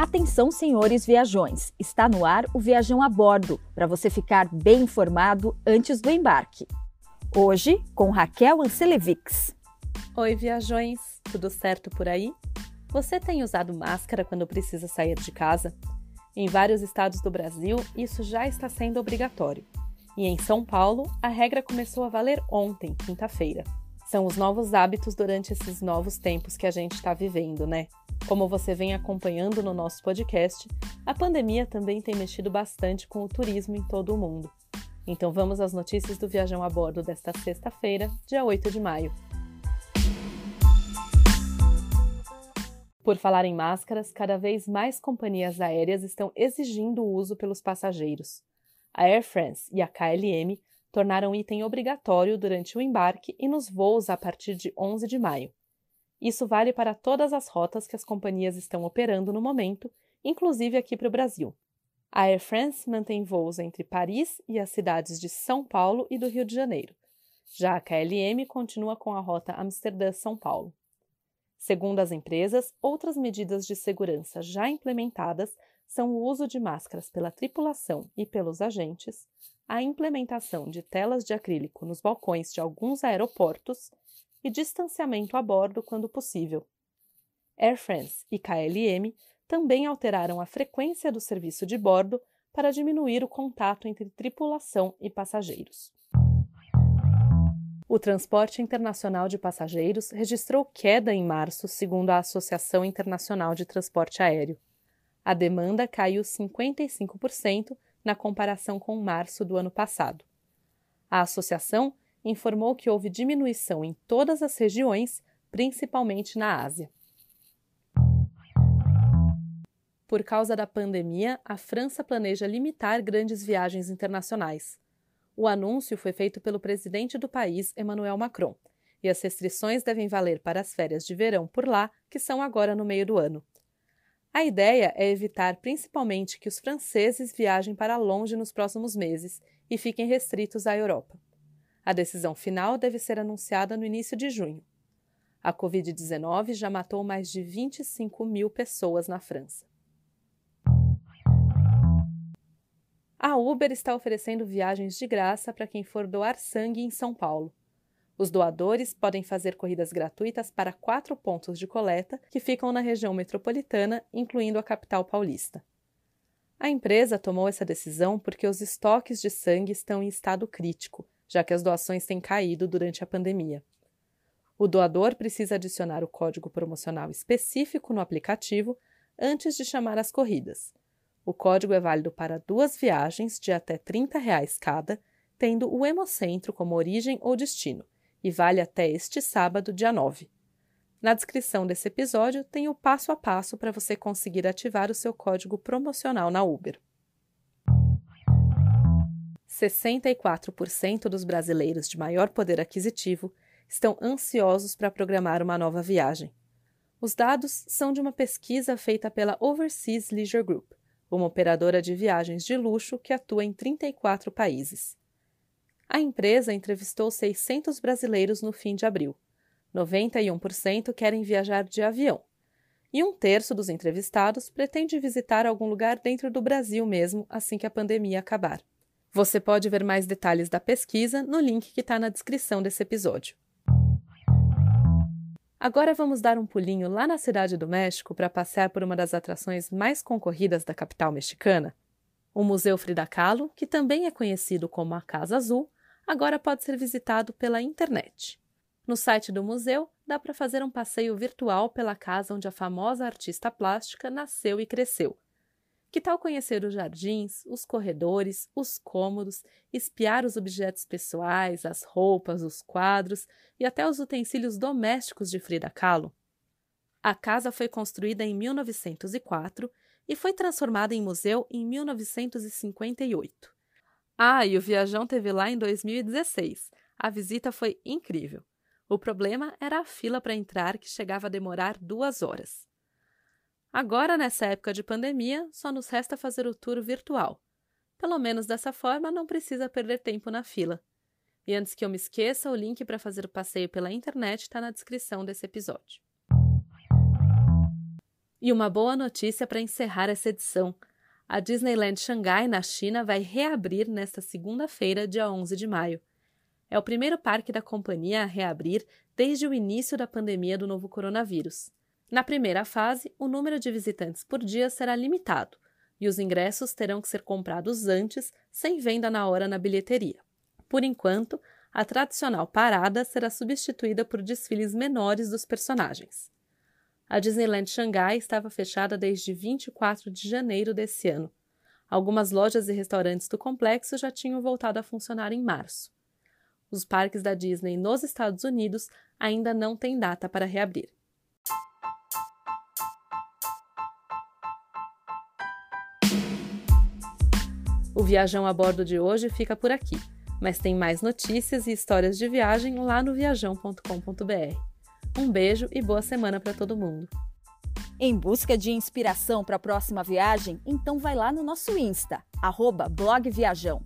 Atenção, senhores viajões! Está no ar o Viajão a Bordo, para você ficar bem informado antes do embarque. Hoje, com Raquel Ancelevics. Oi, viajões! Tudo certo por aí? Você tem usado máscara quando precisa sair de casa? Em vários estados do Brasil, isso já está sendo obrigatório. E em São Paulo, a regra começou a valer ontem, quinta-feira. São os novos hábitos durante esses novos tempos que a gente está vivendo, né? Como você vem acompanhando no nosso podcast, a pandemia também tem mexido bastante com o turismo em todo o mundo. Então vamos às notícias do Viajão a Bordo desta sexta-feira, dia 8 de maio. Por falar em máscaras, cada vez mais companhias aéreas estão exigindo o uso pelos passageiros. A Air France e a KLM tornaram item obrigatório durante o embarque e nos voos a partir de 11 de maio. Isso vale para todas as rotas que as companhias estão operando no momento, inclusive aqui para o Brasil. A Air France mantém voos entre Paris e as cidades de São Paulo e do Rio de Janeiro. Já a KLM continua com a rota Amsterdã-São Paulo. Segundo as empresas, outras medidas de segurança já implementadas são o uso de máscaras pela tripulação e pelos agentes, a implementação de telas de acrílico nos balcões de alguns aeroportos e distanciamento a bordo quando possível. Air France e KLM também alteraram a frequência do serviço de bordo para diminuir o contato entre tripulação e passageiros. O transporte internacional de passageiros registrou queda em março, segundo a Associação Internacional de Transporte Aéreo. A demanda caiu 55% na comparação com março do ano passado. A associação informou que houve diminuição em todas as regiões, principalmente na Ásia. Por causa da pandemia, a França planeja limitar grandes viagens internacionais. O anúncio foi feito pelo presidente do país, Emmanuel Macron, e as restrições devem valer para as férias de verão por lá, que são agora no meio do ano. A ideia é evitar principalmente que os franceses viajem para longe nos próximos meses e fiquem restritos à Europa. A decisão final deve ser anunciada no início de junho. A Covid-19 já matou mais de 25 mil pessoas na França. A Uber está oferecendo viagens de graça para quem for doar sangue em São Paulo. Os doadores podem fazer corridas gratuitas para quatro pontos de coleta que ficam na região metropolitana, incluindo a capital paulista. A empresa tomou essa decisão porque os estoques de sangue estão em estado crítico já que as doações têm caído durante a pandemia. O doador precisa adicionar o código promocional específico no aplicativo antes de chamar as corridas. O código é válido para duas viagens de até 30 reais cada, tendo o Hemocentro como origem ou destino, e vale até este sábado, dia 9. Na descrição desse episódio tem o passo a passo para você conseguir ativar o seu código promocional na Uber. 64% dos brasileiros de maior poder aquisitivo estão ansiosos para programar uma nova viagem. Os dados são de uma pesquisa feita pela Overseas Leisure Group, uma operadora de viagens de luxo que atua em 34 países. A empresa entrevistou 600 brasileiros no fim de abril. 91% querem viajar de avião. E um terço dos entrevistados pretende visitar algum lugar dentro do Brasil mesmo assim que a pandemia acabar. Você pode ver mais detalhes da pesquisa no link que está na descrição desse episódio. Agora vamos dar um pulinho lá na Cidade do México para passear por uma das atrações mais concorridas da capital mexicana. O Museu Frida Kahlo, que também é conhecido como a Casa Azul, agora pode ser visitado pela internet. No site do museu, dá para fazer um passeio virtual pela casa onde a famosa artista plástica nasceu e cresceu, que tal conhecer os jardins, os corredores, os cômodos, espiar os objetos pessoais, as roupas, os quadros e até os utensílios domésticos de Frida Kahlo? A casa foi construída em 1904 e foi transformada em museu em 1958. Ah, e o Viajão teve lá em 2016. A visita foi incrível. O problema era a fila para entrar, que chegava a demorar duas horas. Agora, nessa época de pandemia, só nos resta fazer o tour virtual. Pelo menos dessa forma, não precisa perder tempo na fila. E antes que eu me esqueça, o link para fazer o passeio pela internet está na descrição desse episódio. E uma boa notícia para encerrar essa edição. A Disneyland Xangai, na China, vai reabrir nesta segunda-feira, dia 11 de maio. É o primeiro parque da companhia a reabrir desde o início da pandemia do novo coronavírus. Na primeira fase, o número de visitantes por dia será limitado e os ingressos terão que ser comprados antes, sem venda na hora na bilheteria. Por enquanto, a tradicional parada será substituída por desfiles menores dos personagens. A Disneyland Xangai estava fechada desde 24 de janeiro desse ano. Algumas lojas e restaurantes do complexo já tinham voltado a funcionar em março. Os parques da Disney nos Estados Unidos ainda não têm data para reabrir. O Viajão a Bordo de hoje fica por aqui, mas tem mais notícias e histórias de viagem lá no viajão.com.br. Um beijo e boa semana para todo mundo. Em busca de inspiração para a próxima viagem, então vai lá no nosso Insta, blogviajão.